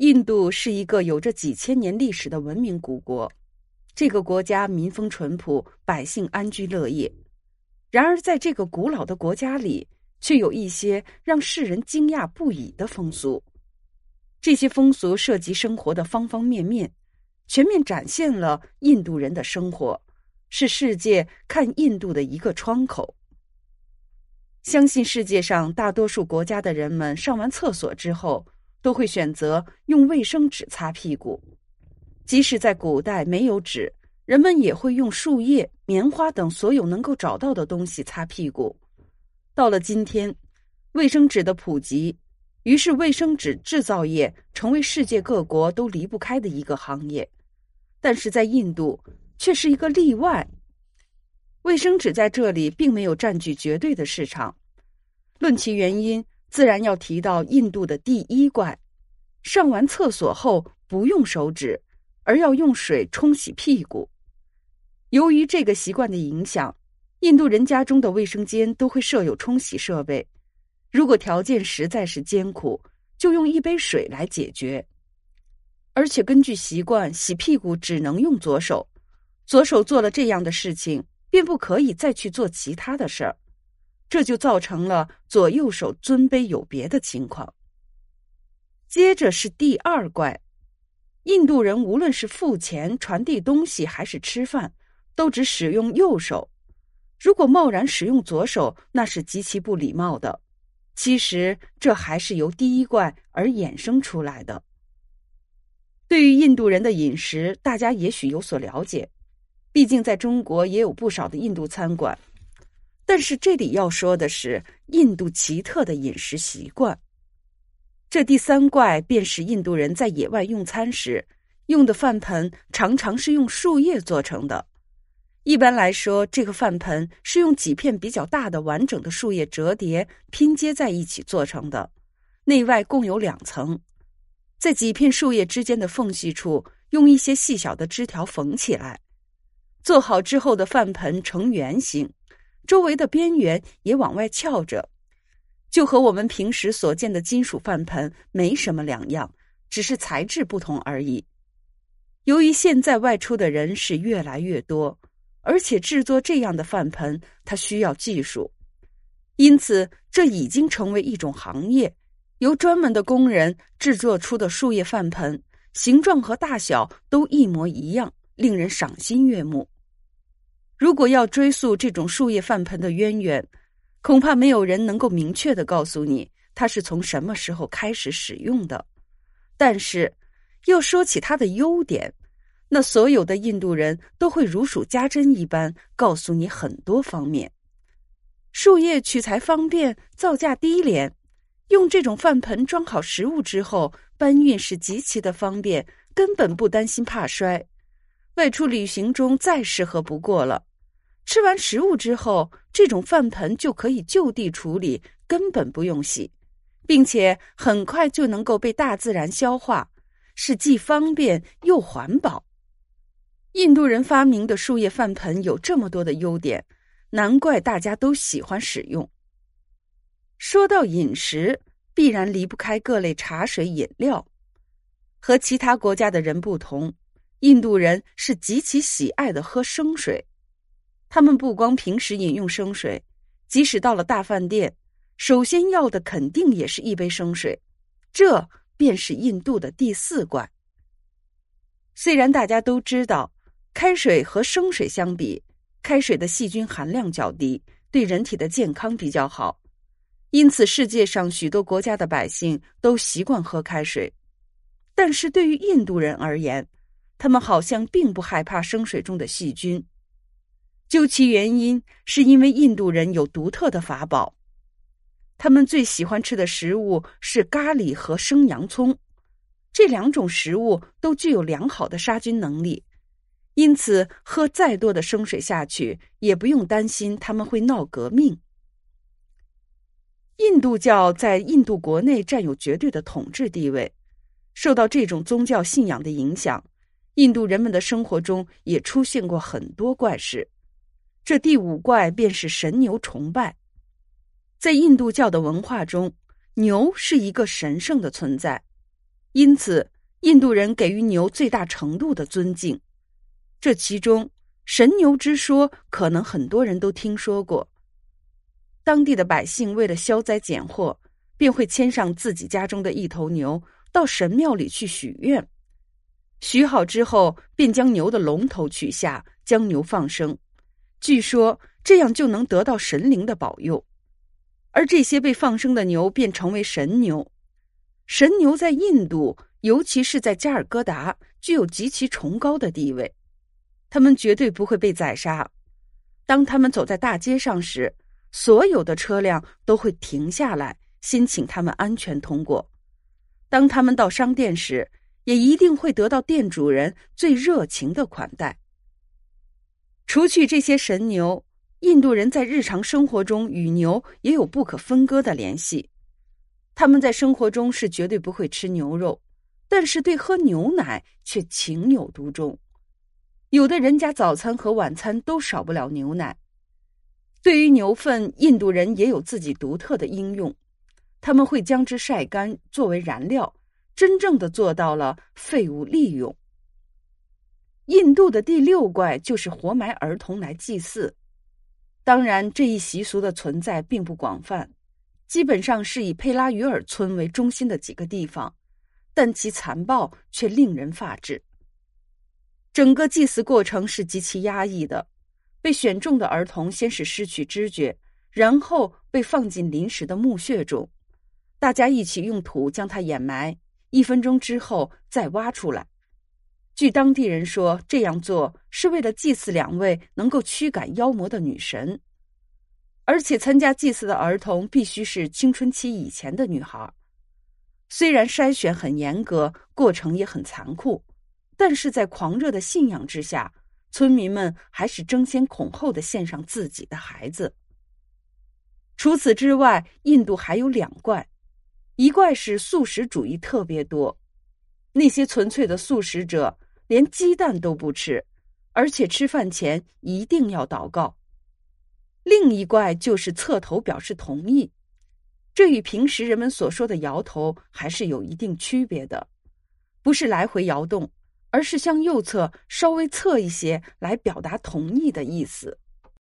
印度是一个有着几千年历史的文明古国，这个国家民风淳朴，百姓安居乐业。然而，在这个古老的国家里，却有一些让世人惊讶不已的风俗。这些风俗涉及生活的方方面面，全面展现了印度人的生活，是世界看印度的一个窗口。相信世界上大多数国家的人们上完厕所之后。都会选择用卫生纸擦屁股，即使在古代没有纸，人们也会用树叶、棉花等所有能够找到的东西擦屁股。到了今天，卫生纸的普及，于是卫生纸制造业成为世界各国都离不开的一个行业。但是在印度却是一个例外，卫生纸在这里并没有占据绝对的市场。论其原因。自然要提到印度的第一怪：上完厕所后不用手指，而要用水冲洗屁股。由于这个习惯的影响，印度人家中的卫生间都会设有冲洗设备。如果条件实在是艰苦，就用一杯水来解决。而且根据习惯，洗屁股只能用左手，左手做了这样的事情，便不可以再去做其他的事儿。这就造成了左右手尊卑有别的情况。接着是第二怪，印度人无论是付钱、传递东西还是吃饭，都只使用右手。如果贸然使用左手，那是极其不礼貌的。其实这还是由第一怪而衍生出来的。对于印度人的饮食，大家也许有所了解，毕竟在中国也有不少的印度餐馆。但是这里要说的是印度奇特的饮食习惯。这第三怪便是印度人在野外用餐时用的饭盆，常常是用树叶做成的。一般来说，这个饭盆是用几片比较大的完整的树叶折叠拼接在一起做成的，内外共有两层，在几片树叶之间的缝隙处用一些细小的枝条缝起来。做好之后的饭盆呈圆形。周围的边缘也往外翘着，就和我们平时所见的金属饭盆没什么两样，只是材质不同而已。由于现在外出的人是越来越多，而且制作这样的饭盆它需要技术，因此这已经成为一种行业。由专门的工人制作出的树叶饭盆，形状和大小都一模一样，令人赏心悦目。如果要追溯这种树叶饭盆的渊源，恐怕没有人能够明确的告诉你它是从什么时候开始使用的。但是，要说起它的优点，那所有的印度人都会如数家珍一般告诉你很多方面。树叶取材方便，造价低廉，用这种饭盆装好食物之后，搬运是极其的方便，根本不担心怕摔。外出旅行中再适合不过了。吃完食物之后，这种饭盆就可以就地处理，根本不用洗，并且很快就能够被大自然消化，是既方便又环保。印度人发明的树叶饭盆有这么多的优点，难怪大家都喜欢使用。说到饮食，必然离不开各类茶水饮料。和其他国家的人不同，印度人是极其喜爱的喝生水。他们不光平时饮用生水，即使到了大饭店，首先要的肯定也是一杯生水。这便是印度的第四怪。虽然大家都知道，开水和生水相比，开水的细菌含量较低，对人体的健康比较好，因此世界上许多国家的百姓都习惯喝开水。但是对于印度人而言，他们好像并不害怕生水中的细菌。究其原因，是因为印度人有独特的法宝，他们最喜欢吃的食物是咖喱和生洋葱，这两种食物都具有良好的杀菌能力，因此喝再多的生水下去，也不用担心他们会闹革命。印度教在印度国内占有绝对的统治地位，受到这种宗教信仰的影响，印度人们的生活中也出现过很多怪事。这第五怪便是神牛崇拜，在印度教的文化中，牛是一个神圣的存在。因此印度人给予牛最大程度的尊敬。这其中，神牛之说可能很多人都听说过。当地的百姓为了消灾减祸，便会牵上自己家中的一头牛到神庙里去许愿。许好之后，便将牛的龙头取下，将牛放生。据说这样就能得到神灵的保佑，而这些被放生的牛便成为神牛。神牛在印度，尤其是在加尔各答，具有极其崇高的地位。他们绝对不会被宰杀。当他们走在大街上时，所有的车辆都会停下来，先请他们安全通过。当他们到商店时，也一定会得到店主人最热情的款待。除去这些神牛，印度人在日常生活中与牛也有不可分割的联系。他们在生活中是绝对不会吃牛肉，但是对喝牛奶却情有独钟。有的人家早餐和晚餐都少不了牛奶。对于牛粪，印度人也有自己独特的应用，他们会将之晒干作为燃料。真正的做到了废物利用。印度的第六怪就是活埋儿童来祭祀，当然这一习俗的存在并不广泛，基本上是以佩拉于尔村为中心的几个地方，但其残暴却令人发指。整个祭祀过程是极其压抑的，被选中的儿童先是失去知觉，然后被放进临时的墓穴中，大家一起用土将它掩埋。一分钟之后再挖出来。据当地人说，这样做是为了祭祀两位能够驱赶妖魔的女神，而且参加祭祀的儿童必须是青春期以前的女孩。虽然筛选很严格，过程也很残酷，但是在狂热的信仰之下，村民们还是争先恐后的献上自己的孩子。除此之外，印度还有两怪。一怪是素食主义特别多，那些纯粹的素食者连鸡蛋都不吃，而且吃饭前一定要祷告。另一怪就是侧头表示同意，这与平时人们所说的摇头还是有一定区别的，不是来回摇动，而是向右侧稍微侧一些来表达同意的意思。